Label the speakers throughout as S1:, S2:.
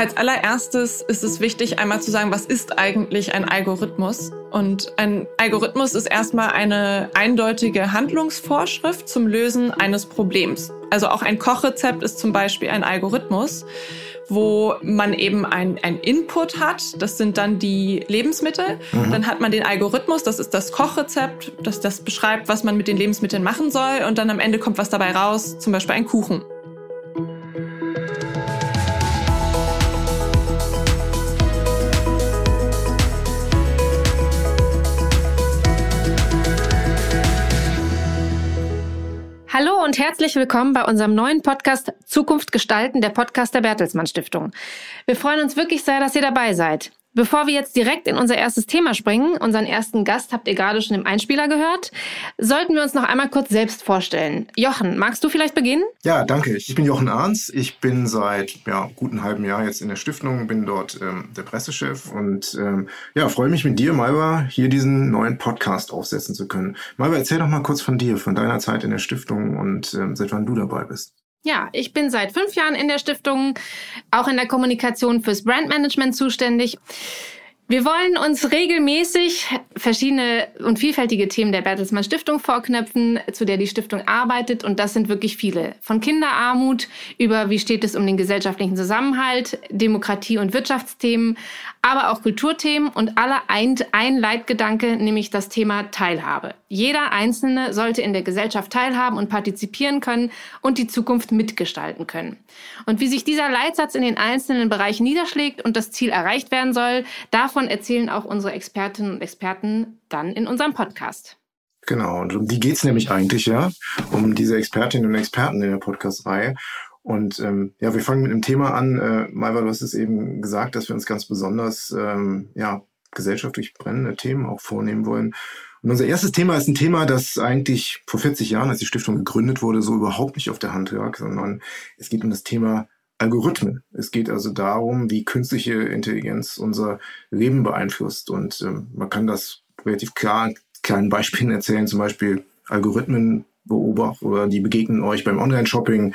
S1: Als allererstes ist es wichtig, einmal zu sagen, was ist eigentlich ein Algorithmus? Und ein Algorithmus ist erstmal eine eindeutige Handlungsvorschrift zum Lösen eines Problems. Also auch ein Kochrezept ist zum Beispiel ein Algorithmus, wo man eben ein, ein Input hat. Das sind dann die Lebensmittel. Mhm. Dann hat man den Algorithmus, das ist das Kochrezept, das, das beschreibt, was man mit den Lebensmitteln machen soll. Und dann am Ende kommt was dabei raus, zum Beispiel ein Kuchen.
S2: Hallo und herzlich willkommen bei unserem neuen Podcast Zukunft gestalten, der Podcast der Bertelsmann Stiftung. Wir freuen uns wirklich sehr, dass ihr dabei seid. Bevor wir jetzt direkt in unser erstes Thema springen, unseren ersten Gast habt ihr gerade schon im Einspieler gehört, sollten wir uns noch einmal kurz selbst vorstellen. Jochen, magst du vielleicht beginnen?
S3: Ja, danke. Ich bin Jochen Arns. Ich bin seit ja, guten halben Jahr jetzt in der Stiftung, bin dort ähm, der Pressechef und ähm, ja, freue mich mit dir, Malva, hier diesen neuen Podcast aufsetzen zu können. Malva, erzähl doch mal kurz von dir, von deiner Zeit in der Stiftung und ähm, seit wann du dabei bist.
S2: Ja, ich bin seit fünf Jahren in der Stiftung, auch in der Kommunikation fürs Brandmanagement zuständig. Wir wollen uns regelmäßig verschiedene und vielfältige Themen der Bertelsmann Stiftung vorknöpfen, zu der die Stiftung arbeitet. Und das sind wirklich viele. Von Kinderarmut über wie steht es um den gesellschaftlichen Zusammenhalt, Demokratie und Wirtschaftsthemen, aber auch Kulturthemen und alle eint ein Leitgedanke, nämlich das Thema Teilhabe. Jeder Einzelne sollte in der Gesellschaft teilhaben und partizipieren können und die Zukunft mitgestalten können. Und wie sich dieser Leitsatz in den einzelnen Bereichen niederschlägt und das Ziel erreicht werden soll, davon erzählen auch unsere Expertinnen und Experten dann in unserem Podcast.
S3: Genau, und um die geht's nämlich eigentlich, ja, um diese Expertinnen und Experten in der Podcast-Reihe. Und ähm, ja, wir fangen mit einem Thema an. Äh, Malva, du hast es eben gesagt, dass wir uns ganz besonders ähm, ja, gesellschaftlich brennende Themen auch vornehmen wollen. Und unser erstes Thema ist ein Thema, das eigentlich vor 40 Jahren, als die Stiftung gegründet wurde, so überhaupt nicht auf der Hand lag, sondern es geht um das Thema Algorithmen. Es geht also darum, wie künstliche Intelligenz unser Leben beeinflusst. Und ähm, man kann das relativ klar kleinen Beispielen erzählen, zum Beispiel Algorithmen beobachten oder die begegnen euch beim Online-Shopping,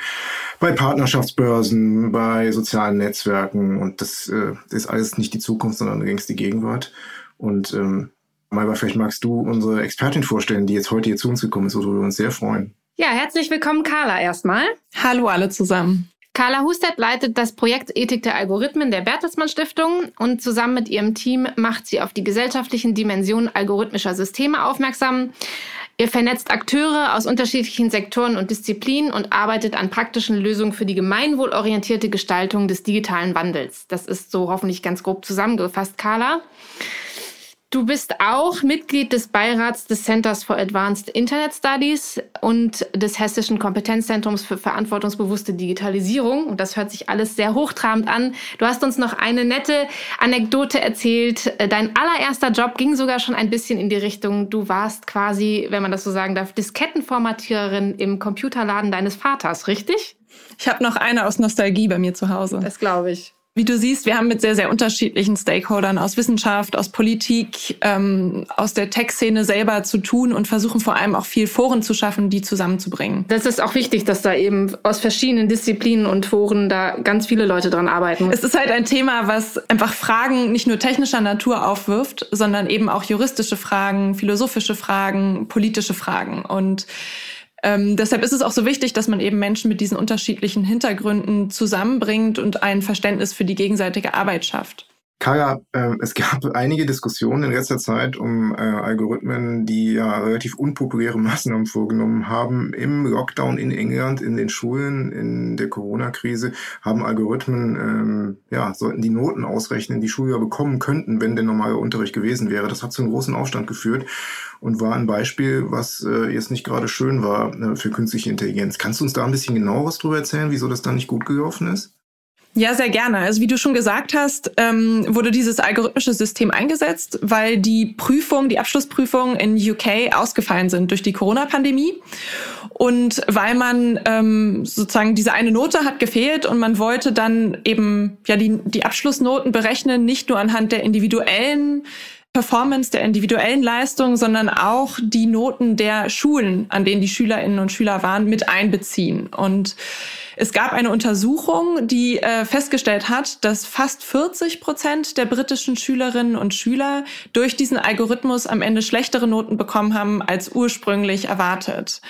S3: bei Partnerschaftsbörsen, bei sozialen Netzwerken und das äh, ist alles nicht die Zukunft, sondern längst die Gegenwart. Und ähm, Malva, vielleicht magst du unsere Expertin vorstellen, die jetzt heute hier zu uns gekommen ist, worüber wir uns sehr freuen.
S2: Ja, herzlich willkommen, Carla, erstmal.
S1: Hallo alle zusammen.
S2: Carla Hustet leitet das Projekt Ethik der Algorithmen der Bertelsmann Stiftung und zusammen mit ihrem Team macht sie auf die gesellschaftlichen Dimensionen algorithmischer Systeme aufmerksam. Ihr vernetzt Akteure aus unterschiedlichen Sektoren und Disziplinen und arbeitet an praktischen Lösungen für die gemeinwohlorientierte Gestaltung des digitalen Wandels. Das ist so hoffentlich ganz grob zusammengefasst, Carla. Du bist auch Mitglied des Beirats des Centers for Advanced Internet Studies und des Hessischen Kompetenzzentrums für verantwortungsbewusste Digitalisierung. Und das hört sich alles sehr hochtrabend an. Du hast uns noch eine nette Anekdote erzählt. Dein allererster Job ging sogar schon ein bisschen in die Richtung, du warst quasi, wenn man das so sagen darf, Diskettenformatiererin im Computerladen deines Vaters, richtig?
S1: Ich habe noch eine aus Nostalgie bei mir zu Hause.
S2: Das glaube ich.
S1: Wie du siehst, wir haben mit sehr, sehr unterschiedlichen Stakeholdern aus Wissenschaft, aus Politik, ähm, aus der Tech-Szene selber zu tun und versuchen vor allem auch viel Foren zu schaffen, die zusammenzubringen.
S2: Das ist auch wichtig, dass da eben aus verschiedenen Disziplinen und Foren da ganz viele Leute dran arbeiten.
S1: Es ist halt ein Thema, was einfach Fragen nicht nur technischer Natur aufwirft, sondern eben auch juristische Fragen, philosophische Fragen, politische Fragen. Und ähm, deshalb ist es auch so wichtig, dass man eben Menschen mit diesen unterschiedlichen Hintergründen zusammenbringt und ein Verständnis für die gegenseitige Arbeit schafft.
S3: Kaya, äh, es gab einige Diskussionen in letzter Zeit um äh, Algorithmen, die ja relativ unpopuläre Maßnahmen vorgenommen haben. Im Lockdown in England, in den Schulen, in der Corona-Krise haben Algorithmen, ähm, ja, sollten die Noten ausrechnen, die Schüler bekommen könnten, wenn der normale Unterricht gewesen wäre. Das hat zu einem großen Aufstand geführt und war ein Beispiel, was äh, jetzt nicht gerade schön war äh, für künstliche Intelligenz. Kannst du uns da ein bisschen genaueres drüber erzählen, wieso das da nicht gut gelaufen ist?
S1: Ja, sehr gerne. Also wie du schon gesagt hast, ähm, wurde dieses algorithmische System eingesetzt, weil die Prüfung, die Abschlussprüfungen in UK ausgefallen sind durch die Corona-Pandemie. Und weil man ähm, sozusagen diese eine Note hat gefehlt und man wollte dann eben ja die, die Abschlussnoten berechnen, nicht nur anhand der individuellen Performance, der individuellen Leistung, sondern auch die Noten der Schulen, an denen die Schülerinnen und Schüler waren, mit einbeziehen. Und Es gab eine Untersuchung, die äh, festgestellt hat, dass fast 40 Prozent der britischen Schülerinnen und Schüler durch diesen Algorithmus am Ende schlechtere Noten bekommen haben als ursprünglich erwartet.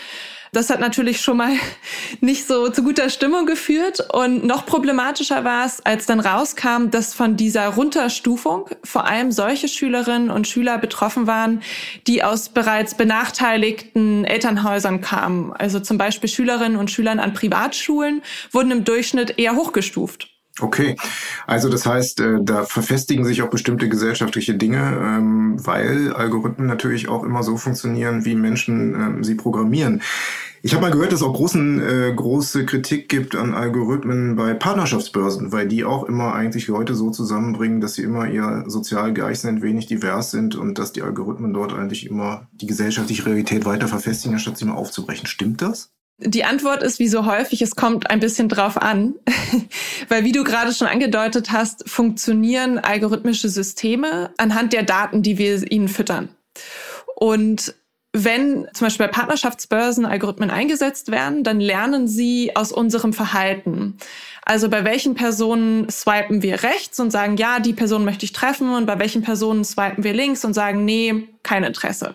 S1: Das hat natürlich schon mal nicht so zu guter Stimmung geführt. Und noch problematischer war es, als dann rauskam, dass von dieser Runterstufung vor allem solche Schülerinnen und Schüler betroffen waren, die aus bereits benachteiligten Elternhäusern kamen. Also zum Beispiel Schülerinnen und Schülern an Privatschulen wurden im Durchschnitt eher hochgestuft.
S3: Okay, also das heißt, äh, da verfestigen sich auch bestimmte gesellschaftliche Dinge, ähm, weil Algorithmen natürlich auch immer so funktionieren, wie Menschen ähm, sie programmieren. Ich habe mal gehört, dass es auch großen, äh, große Kritik gibt an Algorithmen bei Partnerschaftsbörsen, weil die auch immer eigentlich Leute so zusammenbringen, dass sie immer eher sozial gleich sind, wenig divers sind und dass die Algorithmen dort eigentlich immer die gesellschaftliche Realität weiter verfestigen, anstatt sie mal aufzubrechen. Stimmt das?
S1: Die Antwort ist wie so häufig, es kommt ein bisschen drauf an, weil wie du gerade schon angedeutet hast, funktionieren algorithmische Systeme anhand der Daten, die wir ihnen füttern. Und wenn zum Beispiel bei Partnerschaftsbörsen Algorithmen eingesetzt werden, dann lernen sie aus unserem Verhalten. Also bei welchen Personen swipen wir rechts und sagen, ja, die Person möchte ich treffen und bei welchen Personen swipen wir links und sagen, nee, kein Interesse.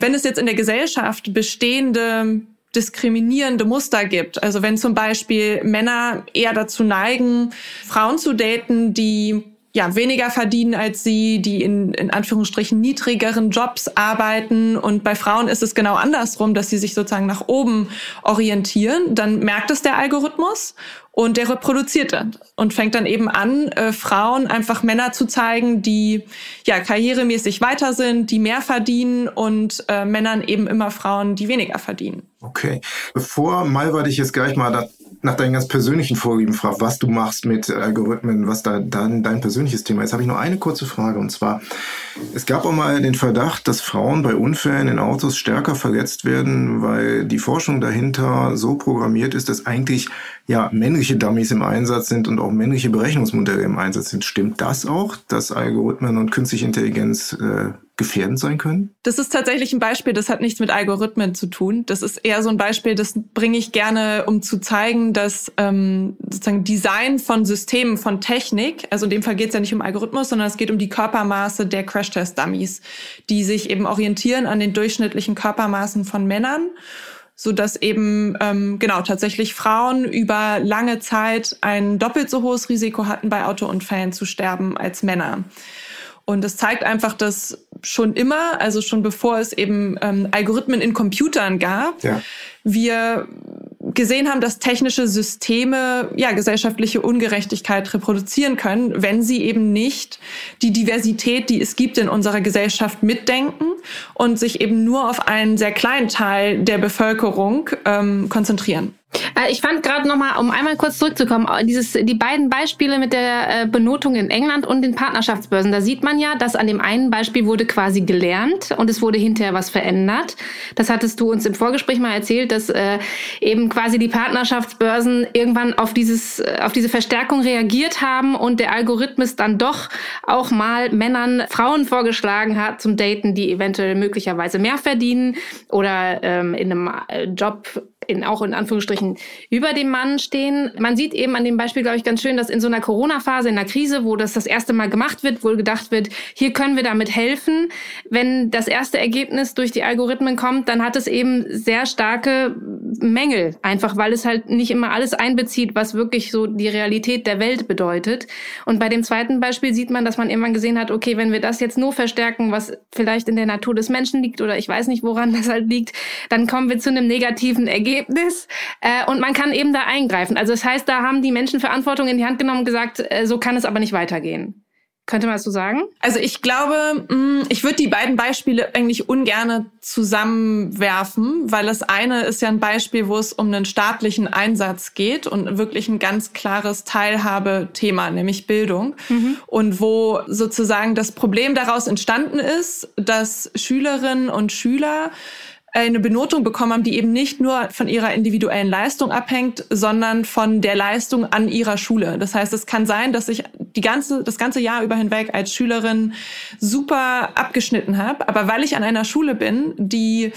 S1: Wenn es jetzt in der Gesellschaft bestehende diskriminierende Muster gibt. Also wenn zum Beispiel Männer eher dazu neigen, Frauen zu daten, die ja, weniger verdienen als sie, die in, in Anführungsstrichen niedrigeren Jobs arbeiten. Und bei Frauen ist es genau andersrum, dass sie sich sozusagen nach oben orientieren. Dann merkt es der Algorithmus und der reproduziert dann und fängt dann eben an, äh, Frauen einfach Männer zu zeigen, die ja karrieremäßig weiter sind, die mehr verdienen und äh, Männern eben immer Frauen, die weniger verdienen.
S3: Okay. Bevor Malva dich jetzt gleich mal da, nach deinen ganz persönlichen Vorlieben fragt, was du machst mit Algorithmen, was da dann dein persönliches Thema ist, habe ich noch eine kurze Frage. Und zwar, es gab auch mal den Verdacht, dass Frauen bei Unfällen in Autos stärker verletzt werden, weil die Forschung dahinter so programmiert ist, dass eigentlich ja männliche Dummies im Einsatz sind und auch männliche Berechnungsmodelle im Einsatz sind. Stimmt das auch, dass Algorithmen und künstliche Intelligenz äh, gefährdend sein können?
S1: Das ist tatsächlich ein Beispiel, das hat nichts mit Algorithmen zu tun. Das ist eher so ein Beispiel, das bringe ich gerne, um zu zeigen, dass ähm, sozusagen Design von Systemen, von Technik, also in dem Fall geht es ja nicht um Algorithmus, sondern es geht um die Körpermaße der Crash-Test-Dummies, die sich eben orientieren an den durchschnittlichen Körpermaßen von Männern so dass eben ähm, genau tatsächlich Frauen über lange Zeit ein doppelt so hohes Risiko hatten, bei Autounfällen zu sterben als Männer. Und das zeigt einfach, dass schon immer, also schon bevor es eben ähm, Algorithmen in Computern gab, ja. wir gesehen haben, dass technische Systeme ja gesellschaftliche Ungerechtigkeit reproduzieren können, wenn sie eben nicht die Diversität, die es gibt in unserer Gesellschaft, mitdenken und sich eben nur auf einen sehr kleinen Teil der Bevölkerung ähm, konzentrieren.
S2: Äh, ich fand gerade noch mal, um einmal kurz zurückzukommen, äh, dieses, die beiden Beispiele mit der äh, Benotung in England und den Partnerschaftsbörsen. Da sieht man ja, dass an dem einen Beispiel wurde quasi gelernt und es wurde hinterher was verändert. Das hattest du uns im Vorgespräch mal erzählt, dass äh, eben quasi die Partnerschaftsbörsen irgendwann auf dieses, auf diese Verstärkung reagiert haben und der Algorithmus dann doch auch mal Männern Frauen vorgeschlagen hat zum Daten, die eventuell möglicherweise mehr verdienen oder ähm, in einem Job in, auch in Anführungsstrichen über dem Mann stehen. Man sieht eben an dem Beispiel, glaube ich, ganz schön, dass in so einer Corona-Phase, in einer Krise, wo das das erste Mal gemacht wird, wohl gedacht wird, hier können wir damit helfen. Wenn das erste Ergebnis durch die Algorithmen kommt, dann hat es eben sehr starke Mängel, einfach weil es halt nicht immer alles einbezieht, was wirklich so die Realität der Welt bedeutet. Und bei dem zweiten Beispiel sieht man, dass man irgendwann gesehen hat, okay, wenn wir das jetzt nur verstärken, was vielleicht in der Natur des Menschen liegt oder ich weiß nicht, woran das halt liegt, dann kommen wir zu einem negativen Ergebnis Ergebnis äh, und man kann eben da eingreifen. Also das heißt, da haben die Menschen Verantwortung in die Hand genommen und gesagt, äh, so kann es aber nicht weitergehen. Könnte man das so sagen?
S1: Also ich glaube, mm, ich würde die beiden Beispiele eigentlich ungerne zusammenwerfen, weil das eine ist ja ein Beispiel, wo es um einen staatlichen Einsatz geht und wirklich ein ganz klares Teilhabethema, nämlich Bildung. Mhm. Und wo sozusagen das Problem daraus entstanden ist, dass Schülerinnen und Schüler eine Benotung bekommen haben, die eben nicht nur von ihrer individuellen Leistung abhängt, sondern von der Leistung an ihrer Schule. Das heißt, es kann sein, dass ich die ganze, das ganze Jahr über hinweg als Schülerin super abgeschnitten habe, aber weil ich an einer Schule bin, die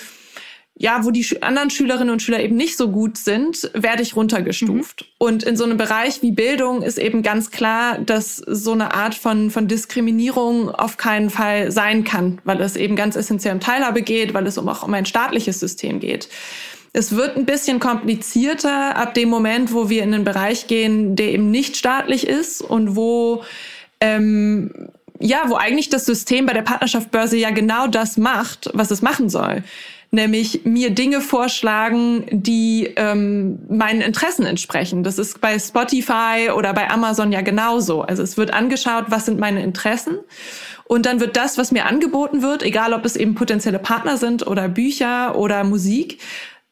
S1: ja, wo die anderen Schülerinnen und Schüler eben nicht so gut sind, werde ich runtergestuft. Mhm. Und in so einem Bereich wie Bildung ist eben ganz klar, dass so eine Art von, von Diskriminierung auf keinen Fall sein kann, weil es eben ganz essentiell um Teilhabe geht, weil es um auch um ein staatliches System geht. Es wird ein bisschen komplizierter ab dem Moment, wo wir in einen Bereich gehen, der eben nicht staatlich ist und wo ähm, ja, wo eigentlich das System bei der Partnerschaftsbörse ja genau das macht, was es machen soll nämlich mir Dinge vorschlagen, die ähm, meinen Interessen entsprechen. Das ist bei Spotify oder bei Amazon ja genauso. Also es wird angeschaut, was sind meine Interessen. Und dann wird das, was mir angeboten wird, egal ob es eben potenzielle Partner sind oder Bücher oder Musik,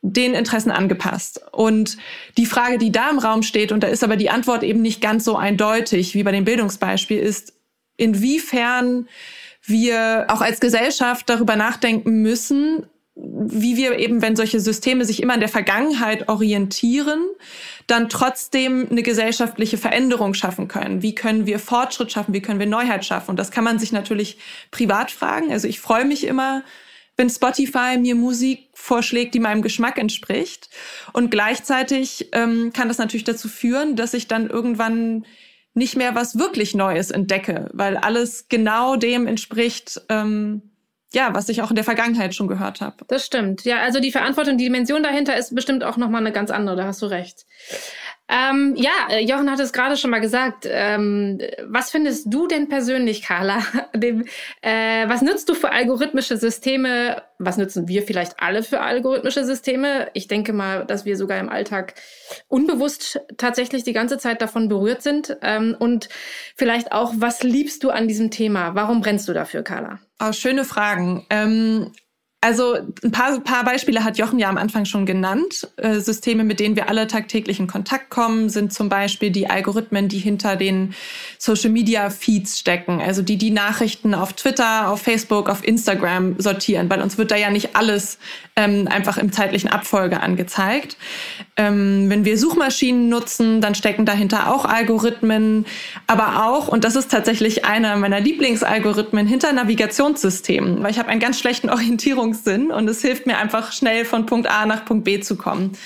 S1: den Interessen angepasst. Und die Frage, die da im Raum steht, und da ist aber die Antwort eben nicht ganz so eindeutig wie bei dem Bildungsbeispiel, ist, inwiefern wir auch als Gesellschaft darüber nachdenken müssen, wie wir eben, wenn solche Systeme sich immer in der Vergangenheit orientieren, dann trotzdem eine gesellschaftliche Veränderung schaffen können. Wie können wir Fortschritt schaffen? Wie können wir Neuheit schaffen? Und das kann man sich natürlich privat fragen. Also ich freue mich immer, wenn Spotify mir Musik vorschlägt, die meinem Geschmack entspricht. Und gleichzeitig ähm, kann das natürlich dazu führen, dass ich dann irgendwann nicht mehr was wirklich Neues entdecke, weil alles genau dem entspricht, ähm, ja, was ich auch in der Vergangenheit schon gehört habe.
S2: Das stimmt. Ja, also die Verantwortung, die Dimension dahinter ist bestimmt auch nochmal eine ganz andere, da hast du recht. Ähm, ja, äh, Jochen hat es gerade schon mal gesagt. Ähm, was findest du denn persönlich, Carla? Dem, äh, was nutzt du für algorithmische Systeme? Was nutzen wir vielleicht alle für algorithmische Systeme? Ich denke mal, dass wir sogar im Alltag unbewusst tatsächlich die ganze Zeit davon berührt sind. Ähm, und vielleicht auch, was liebst du an diesem Thema? Warum brennst du dafür, Carla?
S1: Oh, schöne Fragen. Ähm, also ein paar, paar Beispiele hat Jochen ja am Anfang schon genannt. Äh, Systeme, mit denen wir alle tagtäglich in Kontakt kommen, sind zum Beispiel die Algorithmen, die hinter den Social-Media-Feeds stecken. Also die die Nachrichten auf Twitter, auf Facebook, auf Instagram sortieren. Weil uns wird da ja nicht alles ähm, einfach im zeitlichen Abfolge angezeigt. Ähm, wenn wir Suchmaschinen nutzen, dann stecken dahinter auch Algorithmen. Aber auch, und das ist tatsächlich einer meiner Lieblingsalgorithmen, hinter Navigationssystemen. Weil ich habe einen ganz schlechten Orientierung Orientierungssinn und es hilft mir einfach schnell von Punkt A nach Punkt B zu kommen.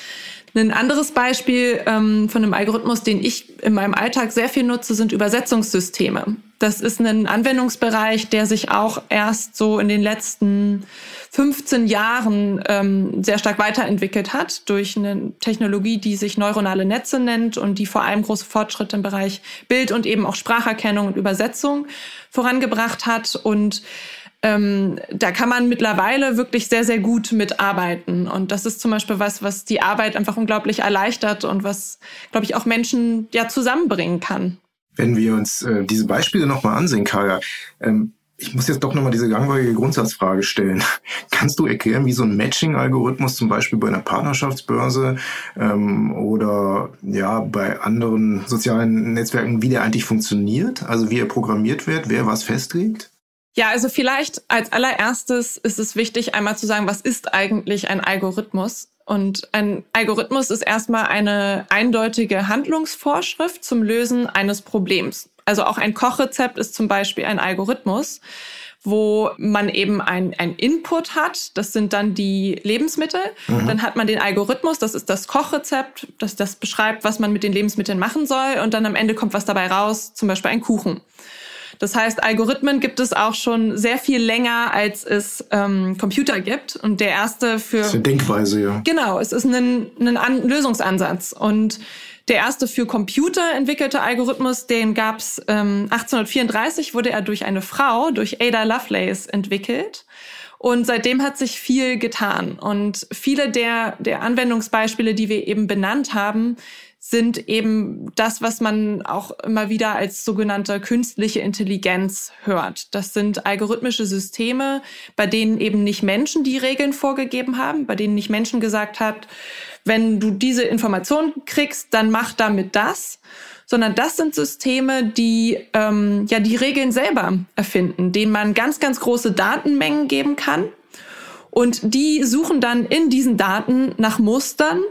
S1: Ein anderes Beispiel ähm, von einem Algorithmus, den ich in meinem Alltag sehr viel nutze, sind Übersetzungssysteme. Das ist ein Anwendungsbereich, der sich auch erst so in den letzten 15 Jahren ähm, sehr stark weiterentwickelt hat durch eine Technologie, die sich neuronale Netze nennt und die vor allem große Fortschritte im Bereich Bild und eben auch Spracherkennung und Übersetzung vorangebracht hat und ähm, da kann man mittlerweile wirklich sehr, sehr gut mitarbeiten. Und das ist zum Beispiel was, was die Arbeit einfach unglaublich erleichtert und was, glaube ich, auch Menschen ja zusammenbringen kann.
S3: Wenn wir uns äh, diese Beispiele nochmal ansehen, Kaya, ähm, ich muss jetzt doch nochmal diese langweilige Grundsatzfrage stellen. Kannst du erklären, wie so ein Matching-Algorithmus zum Beispiel bei einer Partnerschaftsbörse ähm, oder ja bei anderen sozialen Netzwerken, wie der eigentlich funktioniert? Also wie er programmiert wird, wer was festlegt?
S1: Ja, also vielleicht als allererstes ist es wichtig, einmal zu sagen, was ist eigentlich ein Algorithmus? Und ein Algorithmus ist erstmal eine eindeutige Handlungsvorschrift zum Lösen eines Problems. Also auch ein Kochrezept ist zum Beispiel ein Algorithmus, wo man eben ein, ein Input hat. Das sind dann die Lebensmittel. Mhm. Dann hat man den Algorithmus, das ist das Kochrezept, das, das beschreibt, was man mit den Lebensmitteln machen soll. Und dann am Ende kommt was dabei raus, zum Beispiel ein Kuchen. Das heißt, Algorithmen gibt es auch schon sehr viel länger, als es ähm, Computer gibt. Und der erste für. Das
S3: ist eine Denkweise, ja.
S1: Genau, es ist ein, ein An Lösungsansatz. Und der erste für Computer entwickelte Algorithmus, den gab es ähm, 1834, wurde er durch eine Frau, durch Ada Lovelace, entwickelt. Und seitdem hat sich viel getan. Und viele der, der Anwendungsbeispiele, die wir eben benannt haben, sind eben das, was man auch immer wieder als sogenannte künstliche Intelligenz hört. Das sind algorithmische Systeme, bei denen eben nicht Menschen die Regeln vorgegeben haben, bei denen nicht Menschen gesagt hat, wenn du diese Information kriegst, dann mach damit das, sondern das sind Systeme, die ähm, ja die Regeln selber erfinden, denen man ganz, ganz große Datenmengen geben kann und die suchen dann in diesen Daten nach Mustern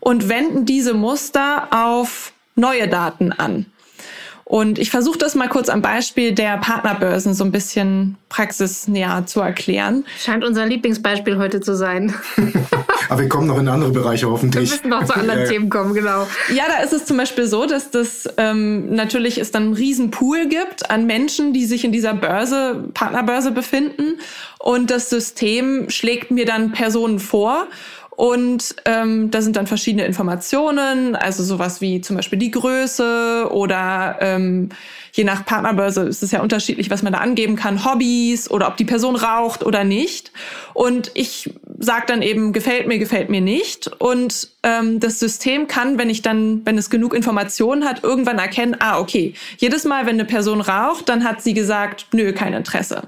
S1: und wenden diese Muster auf neue Daten an. Und ich versuche das mal kurz am Beispiel der Partnerbörsen so ein bisschen praxisnäher zu erklären.
S2: Scheint unser Lieblingsbeispiel heute zu sein.
S3: Aber wir kommen noch in andere Bereiche hoffentlich.
S2: Wir müssen noch zu anderen Themen kommen, genau.
S1: Ja, da ist es zum Beispiel so, dass das ähm, natürlich es dann einen riesen Pool gibt an Menschen, die sich in dieser Börse, Partnerbörse befinden. Und das System schlägt mir dann Personen vor und ähm, da sind dann verschiedene Informationen, also sowas wie zum Beispiel die Größe oder ähm, je nach Partnerbörse ist es ja unterschiedlich, was man da angeben kann, Hobbys oder ob die Person raucht oder nicht. Und ich sage dann eben, gefällt mir, gefällt mir nicht. Und ähm, das System kann, wenn ich dann, wenn es genug Informationen hat, irgendwann erkennen, ah, okay, jedes Mal, wenn eine Person raucht, dann hat sie gesagt, nö, kein Interesse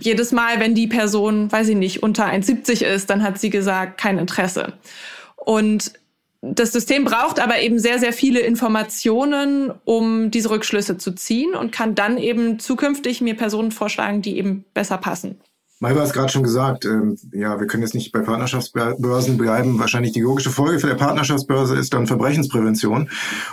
S1: jedes Mal, wenn die Person, weiß ich nicht, unter 1,70 ist, dann hat sie gesagt, kein Interesse. Und das System braucht aber eben sehr, sehr viele Informationen, um diese Rückschlüsse zu ziehen und kann dann eben zukünftig mir Personen vorschlagen, die eben besser passen.
S3: Mai war es gerade schon gesagt, ähm, ja, wir können jetzt nicht bei Partnerschaftsbörsen bleiben. Wahrscheinlich die logische Folge für der Partnerschaftsbörse ist dann Verbrechensprävention.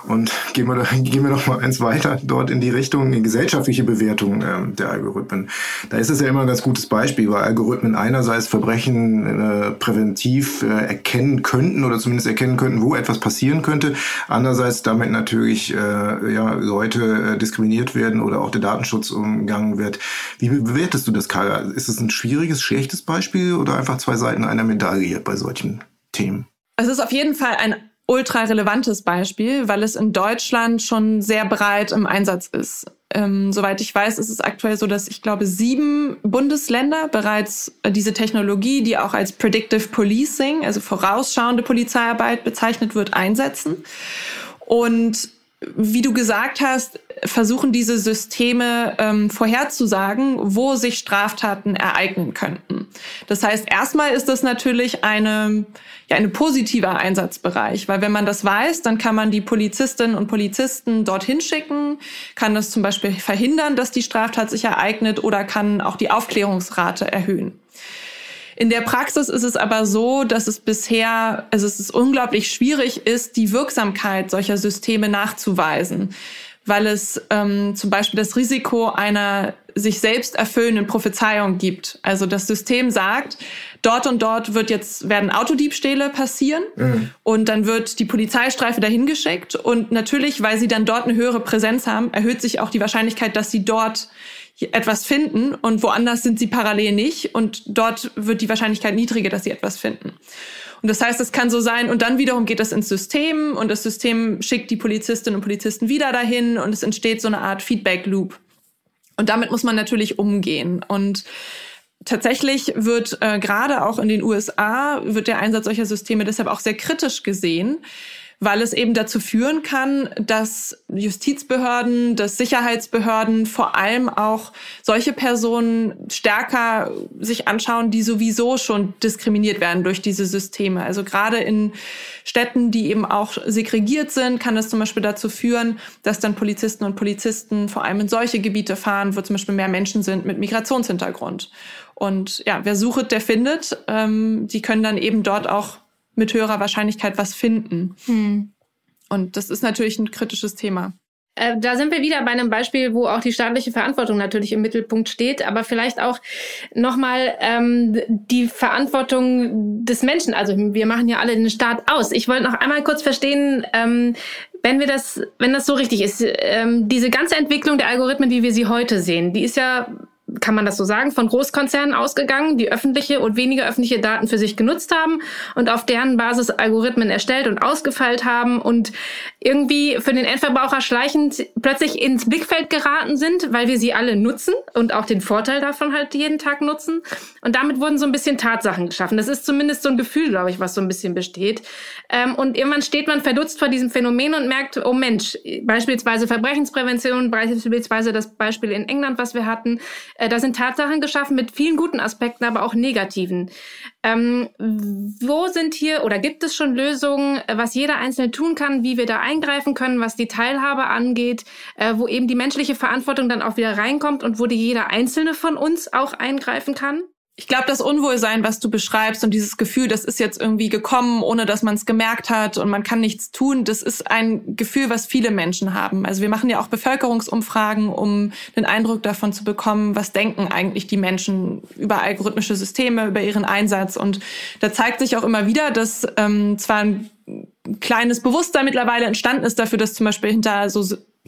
S3: Und gehen wir, gehen wir noch mal eins weiter dort in die Richtung die gesellschaftliche Bewertung ähm, der Algorithmen. Da ist es ja immer ein ganz gutes Beispiel, weil Algorithmen einerseits Verbrechen äh, präventiv äh, erkennen könnten oder zumindest erkennen könnten, wo etwas passieren könnte. Andererseits damit natürlich äh, ja, Leute äh, diskriminiert werden oder auch der Datenschutz umgangen wird. Wie bewertest du das, Karl? Ist es ein schwieriges, schlechtes Beispiel oder einfach zwei Seiten einer Medaille bei solchen Themen?
S1: Es ist auf jeden Fall ein ultra relevantes Beispiel, weil es in Deutschland schon sehr breit im Einsatz ist. Ähm, soweit ich weiß, ist es aktuell so, dass ich glaube, sieben Bundesländer bereits äh, diese Technologie, die auch als Predictive Policing, also vorausschauende Polizeiarbeit bezeichnet wird, einsetzen. Und wie du gesagt hast, versuchen diese Systeme ähm, vorherzusagen, wo sich Straftaten ereignen könnten. Das heißt, erstmal ist das natürlich eine, ja, eine positiver Einsatzbereich, weil wenn man das weiß, dann kann man die Polizistinnen und Polizisten dorthin schicken, kann das zum Beispiel verhindern, dass die Straftat sich ereignet oder kann auch die Aufklärungsrate erhöhen. In der Praxis ist es aber so, dass es bisher, also es ist unglaublich schwierig ist, die Wirksamkeit solcher Systeme nachzuweisen, weil es ähm, zum Beispiel das Risiko einer sich selbst erfüllenden Prophezeiung gibt. Also das System sagt, dort und dort wird jetzt werden Autodiebstähle passieren mhm. und dann wird die Polizeistreife dahin geschickt und natürlich, weil sie dann dort eine höhere Präsenz haben, erhöht sich auch die Wahrscheinlichkeit, dass sie dort etwas finden und woanders sind sie parallel nicht und dort wird die Wahrscheinlichkeit niedriger, dass sie etwas finden. Und das heißt, es kann so sein und dann wiederum geht das ins System und das System schickt die Polizistinnen und Polizisten wieder dahin und es entsteht so eine Art Feedback Loop. Und damit muss man natürlich umgehen und Tatsächlich wird äh, gerade auch in den USA wird der Einsatz solcher Systeme deshalb auch sehr kritisch gesehen, weil es eben dazu führen kann, dass Justizbehörden, dass Sicherheitsbehörden vor allem auch solche Personen stärker sich anschauen, die sowieso schon diskriminiert werden durch diese Systeme. Also gerade in Städten, die eben auch segregiert sind, kann es zum Beispiel dazu führen, dass dann Polizisten und Polizisten vor allem in solche Gebiete fahren, wo zum Beispiel mehr Menschen sind mit Migrationshintergrund. Und ja, wer sucht, der findet. Ähm, die können dann eben dort auch mit höherer Wahrscheinlichkeit was finden. Hm. Und das ist natürlich ein kritisches Thema.
S2: Äh, da sind wir wieder bei einem Beispiel, wo auch die staatliche Verantwortung natürlich im Mittelpunkt steht, aber vielleicht auch nochmal ähm, die Verantwortung des Menschen. Also wir machen ja alle den Staat aus. Ich wollte noch einmal kurz verstehen, ähm, wenn wir das, wenn das so richtig ist, ähm, diese ganze Entwicklung der Algorithmen, wie wir sie heute sehen, die ist ja kann man das so sagen, von Großkonzernen ausgegangen, die öffentliche und weniger öffentliche Daten für sich genutzt haben und auf deren Basis Algorithmen erstellt und ausgefeilt haben. Und irgendwie für den Endverbraucher schleichend plötzlich ins Blickfeld geraten sind, weil wir sie alle nutzen und auch den Vorteil davon halt jeden Tag nutzen. Und damit wurden so ein bisschen Tatsachen geschaffen. Das ist zumindest so ein Gefühl, glaube ich, was so ein bisschen besteht. Ähm, und irgendwann steht man verdutzt vor diesem Phänomen und merkt, oh Mensch, beispielsweise Verbrechensprävention, beispielsweise das Beispiel in England, was wir hatten, äh, da sind Tatsachen geschaffen mit vielen guten Aspekten, aber auch negativen. Ähm, wo sind hier oder gibt es schon Lösungen, äh, was jeder Einzelne tun kann, wie wir da eingreifen können, was die Teilhabe angeht, äh, wo eben die menschliche Verantwortung dann auch wieder reinkommt und wo die jeder Einzelne von uns auch eingreifen kann?
S1: Ich glaube, das Unwohlsein, was du beschreibst und dieses Gefühl, das ist jetzt irgendwie gekommen, ohne dass man es gemerkt hat und man kann nichts tun, das ist ein Gefühl, was viele Menschen haben. Also wir machen ja auch Bevölkerungsumfragen, um den Eindruck davon zu bekommen, was denken eigentlich die Menschen über algorithmische Systeme, über ihren Einsatz. Und da zeigt sich auch immer wieder, dass ähm, zwar ein kleines Bewusstsein mittlerweile entstanden ist dafür, dass zum Beispiel hinter so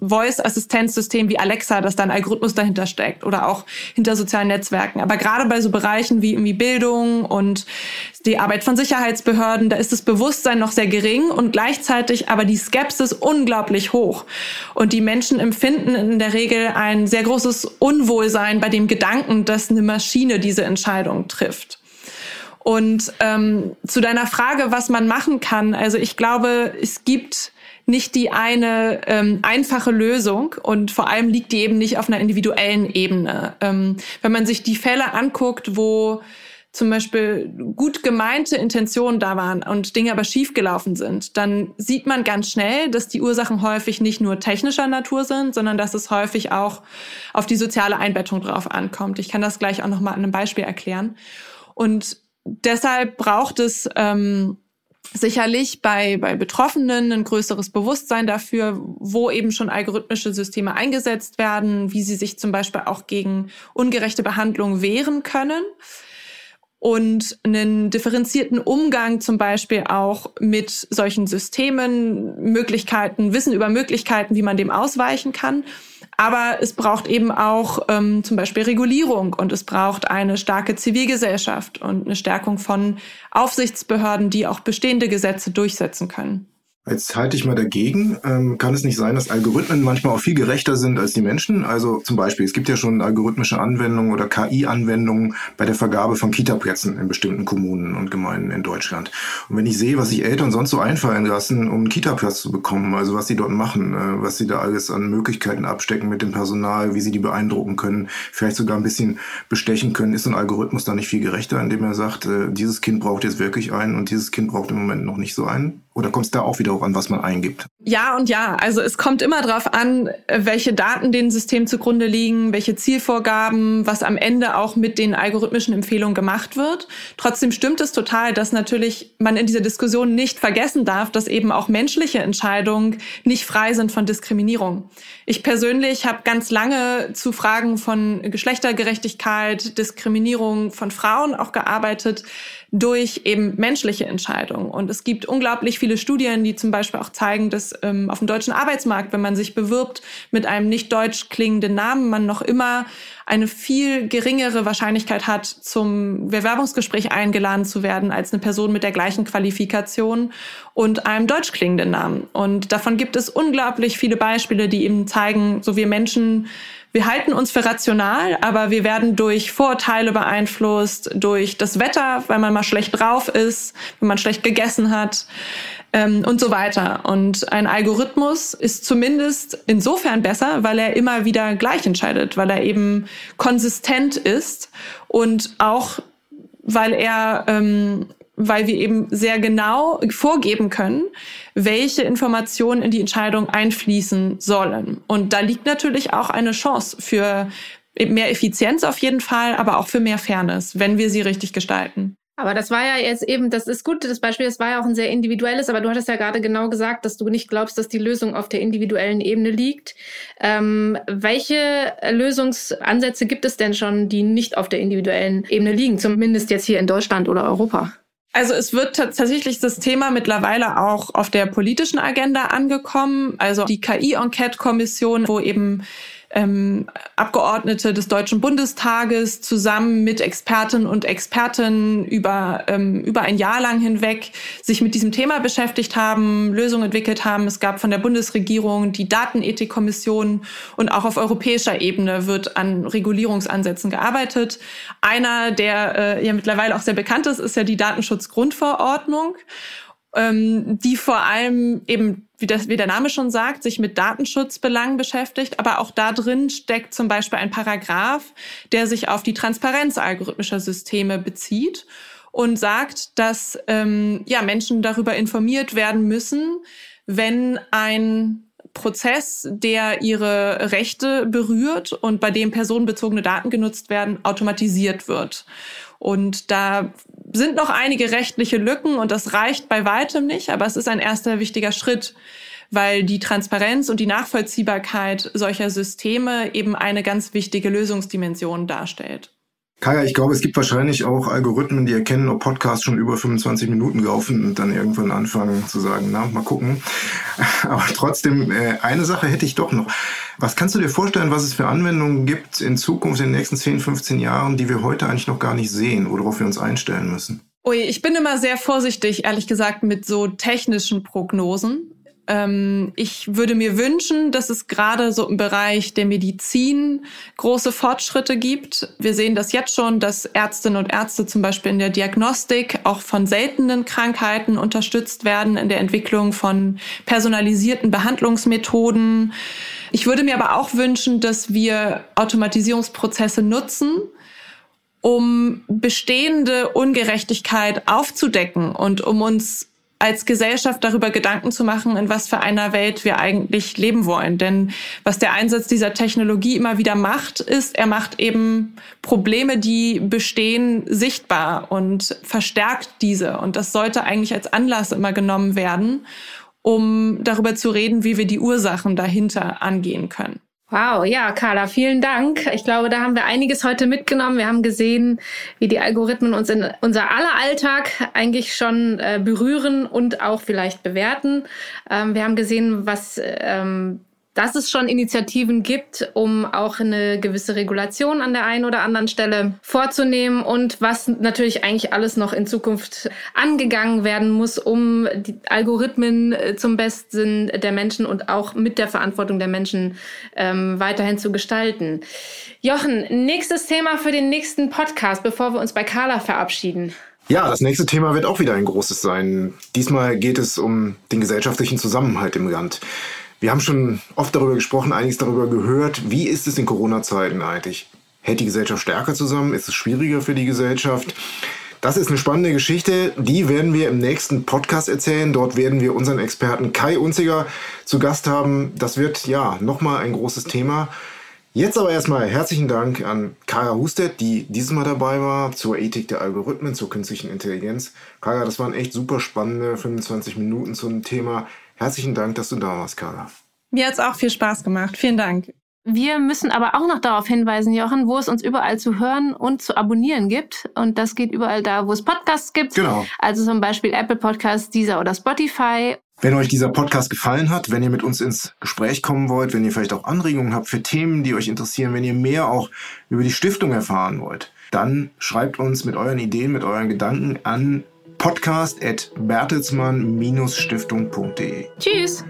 S1: Voice-Assistenzsystem wie Alexa, dass da ein Algorithmus dahinter steckt oder auch hinter sozialen Netzwerken. Aber gerade bei so Bereichen wie irgendwie Bildung und die Arbeit von Sicherheitsbehörden, da ist das Bewusstsein noch sehr gering und gleichzeitig aber die Skepsis unglaublich hoch. Und die Menschen empfinden in der Regel ein sehr großes Unwohlsein bei dem Gedanken, dass eine Maschine diese Entscheidung trifft. Und ähm, zu deiner Frage, was man machen kann, also ich glaube, es gibt nicht die eine ähm, einfache Lösung und vor allem liegt die eben nicht auf einer individuellen Ebene. Ähm, wenn man sich die Fälle anguckt, wo zum Beispiel gut gemeinte Intentionen da waren und Dinge aber schiefgelaufen sind, dann sieht man ganz schnell, dass die Ursachen häufig nicht nur technischer Natur sind, sondern dass es häufig auch auf die soziale Einbettung drauf ankommt. Ich kann das gleich auch noch mal an einem Beispiel erklären. Und deshalb braucht es ähm, sicherlich bei, bei Betroffenen ein größeres Bewusstsein dafür, wo eben schon algorithmische Systeme eingesetzt werden, wie sie sich zum Beispiel auch gegen ungerechte Behandlung wehren können und einen differenzierten Umgang zum Beispiel auch mit solchen Systemen, Möglichkeiten, Wissen über Möglichkeiten, wie man dem ausweichen kann. Aber es braucht eben auch ähm, zum Beispiel Regulierung und es braucht eine starke Zivilgesellschaft und eine Stärkung von Aufsichtsbehörden, die auch bestehende Gesetze durchsetzen können.
S3: Jetzt halte ich mal dagegen. Ähm, kann es nicht sein, dass Algorithmen manchmal auch viel gerechter sind als die Menschen? Also zum Beispiel, es gibt ja schon algorithmische Anwendungen oder KI-Anwendungen bei der Vergabe von Kita-Plätzen in bestimmten Kommunen und Gemeinden in Deutschland. Und wenn ich sehe, was sich Eltern sonst so einfallen lassen, um einen Kita-Platz zu bekommen, also was sie dort machen, äh, was sie da alles an Möglichkeiten abstecken mit dem Personal, wie sie die beeindrucken können, vielleicht sogar ein bisschen bestechen können, ist ein Algorithmus da nicht viel gerechter, indem er sagt, äh, dieses Kind braucht jetzt wirklich einen und dieses Kind braucht im Moment noch nicht so einen? Oder kommt es da auch wieder auch an, was man eingibt?
S1: Ja und ja. Also es kommt immer darauf an, welche Daten dem System zugrunde liegen, welche Zielvorgaben, was am Ende auch mit den algorithmischen Empfehlungen gemacht wird. Trotzdem stimmt es total, dass natürlich man in dieser Diskussion nicht vergessen darf, dass eben auch menschliche Entscheidungen nicht frei sind von Diskriminierung. Ich persönlich habe ganz lange zu Fragen von Geschlechtergerechtigkeit, Diskriminierung von Frauen auch gearbeitet durch eben menschliche Entscheidungen. Und es gibt unglaublich viele Studien, die zum Beispiel auch zeigen, dass ähm, auf dem deutschen Arbeitsmarkt, wenn man sich bewirbt mit einem nicht deutsch klingenden Namen, man noch immer eine viel geringere Wahrscheinlichkeit hat, zum Bewerbungsgespräch eingeladen zu werden, als eine Person mit der gleichen Qualifikation und einem deutsch klingenden Namen. Und davon gibt es unglaublich viele Beispiele, die eben zeigen, so wir Menschen wir halten uns für rational, aber wir werden durch Vorurteile beeinflusst, durch das Wetter, weil man mal schlecht drauf ist, wenn man schlecht gegessen hat ähm, und so weiter. Und ein Algorithmus ist zumindest insofern besser, weil er immer wieder gleich entscheidet, weil er eben konsistent ist und auch weil er ähm, weil wir eben sehr genau vorgeben können, welche Informationen in die Entscheidung einfließen sollen. Und da liegt natürlich auch eine Chance für mehr Effizienz auf jeden Fall, aber auch für mehr Fairness, wenn wir sie richtig gestalten.
S2: Aber das war ja jetzt eben, das ist gut, das Beispiel, das war ja auch ein sehr individuelles, aber du hattest ja gerade genau gesagt, dass du nicht glaubst, dass die Lösung auf der individuellen Ebene liegt. Ähm, welche Lösungsansätze gibt es denn schon, die nicht auf der individuellen Ebene liegen, zumindest jetzt hier in Deutschland oder Europa?
S1: Also es wird tatsächlich das Thema mittlerweile auch auf der politischen Agenda angekommen. Also die KI-Enquete-Kommission, wo eben ähm, Abgeordnete des Deutschen Bundestages zusammen mit Expertinnen und Experten über, ähm, über ein Jahr lang hinweg sich mit diesem Thema beschäftigt haben, Lösungen entwickelt haben. Es gab von der Bundesregierung die Datenethikkommission und auch auf europäischer Ebene wird an Regulierungsansätzen gearbeitet. Einer, der äh, ja mittlerweile auch sehr bekannt ist, ist ja die Datenschutzgrundverordnung ähm, die vor allem eben, wie, das, wie der Name schon sagt, sich mit Datenschutzbelangen beschäftigt. Aber auch da drin steckt zum Beispiel ein Paragraph, der sich auf die Transparenz algorithmischer Systeme bezieht und sagt, dass ähm, ja, Menschen darüber informiert werden müssen, wenn ein Prozess, der ihre Rechte berührt und bei dem personenbezogene Daten genutzt werden, automatisiert wird. Und da sind noch einige rechtliche Lücken und das reicht bei weitem nicht, aber es ist ein erster wichtiger Schritt, weil die Transparenz und die Nachvollziehbarkeit solcher Systeme eben eine ganz wichtige Lösungsdimension darstellt.
S3: Kaya, ich glaube, es gibt wahrscheinlich auch Algorithmen, die erkennen, ob Podcasts schon über 25 Minuten laufen und dann irgendwann anfangen zu sagen, na, mal gucken. Aber trotzdem, äh, eine Sache hätte ich doch noch. Was kannst du dir vorstellen, was es für Anwendungen gibt in Zukunft, in den nächsten 10, 15 Jahren, die wir heute eigentlich noch gar nicht sehen, worauf wir uns einstellen müssen?
S1: Ui, ich bin immer sehr vorsichtig, ehrlich gesagt, mit so technischen Prognosen. Ähm, ich würde mir wünschen, dass es gerade so im Bereich der Medizin große Fortschritte gibt. Wir sehen das jetzt schon, dass Ärztinnen und Ärzte zum Beispiel in der Diagnostik auch von seltenen Krankheiten unterstützt werden, in der Entwicklung von personalisierten Behandlungsmethoden. Ich würde mir aber auch wünschen, dass wir Automatisierungsprozesse nutzen, um bestehende Ungerechtigkeit aufzudecken und um uns als Gesellschaft darüber Gedanken zu machen, in was für einer Welt wir eigentlich leben wollen. Denn was der Einsatz dieser Technologie immer wieder macht, ist, er macht eben Probleme, die bestehen, sichtbar und verstärkt diese. Und das sollte eigentlich als Anlass immer genommen werden, um darüber zu reden, wie wir die Ursachen dahinter angehen können.
S2: Wow, ja, Carla, vielen Dank. Ich glaube, da haben wir einiges heute mitgenommen. Wir haben gesehen, wie die Algorithmen uns in unser aller Alltag eigentlich schon äh, berühren und auch vielleicht bewerten. Ähm, wir haben gesehen, was ähm, dass es schon Initiativen gibt, um auch eine gewisse Regulation an der einen oder anderen Stelle vorzunehmen und was natürlich eigentlich alles noch in Zukunft angegangen werden muss, um die Algorithmen äh, zum Besten der Menschen und auch mit der Verantwortung der Menschen ähm, weiterhin zu gestalten. Jochen, nächstes Thema für den nächsten Podcast, bevor wir uns bei Carla verabschieden.
S3: Ja, das nächste Thema wird auch wieder ein großes sein. Diesmal geht es um den gesellschaftlichen Zusammenhalt im Land. Wir haben schon oft darüber gesprochen, einiges darüber gehört. Wie ist es in Corona-Zeiten eigentlich? Hält die Gesellschaft stärker zusammen? Ist es schwieriger für die Gesellschaft? Das ist eine spannende Geschichte. Die werden wir im nächsten Podcast erzählen. Dort werden wir unseren Experten Kai Unziger zu Gast haben. Das wird ja nochmal ein großes Thema. Jetzt aber erstmal herzlichen Dank an Kara Hustet, die dieses Mal dabei war, zur Ethik der Algorithmen, zur künstlichen Intelligenz. Kara, das waren echt super spannende 25 Minuten zum Thema. Herzlichen Dank, dass du da warst, Carla.
S1: Mir hat es auch viel Spaß gemacht. Vielen Dank.
S2: Wir müssen aber auch noch darauf hinweisen, Jochen, wo es uns überall zu hören und zu abonnieren gibt. Und das geht überall da, wo es Podcasts gibt.
S3: Genau.
S2: Also zum Beispiel Apple Podcasts, Deezer oder Spotify.
S3: Wenn euch dieser Podcast gefallen hat, wenn ihr mit uns ins Gespräch kommen wollt, wenn ihr vielleicht auch Anregungen habt für Themen, die euch interessieren, wenn ihr mehr auch über die Stiftung erfahren wollt, dann schreibt uns mit euren Ideen, mit euren Gedanken an podcast at bertelsmann-stiftung.de.
S2: Tschüss!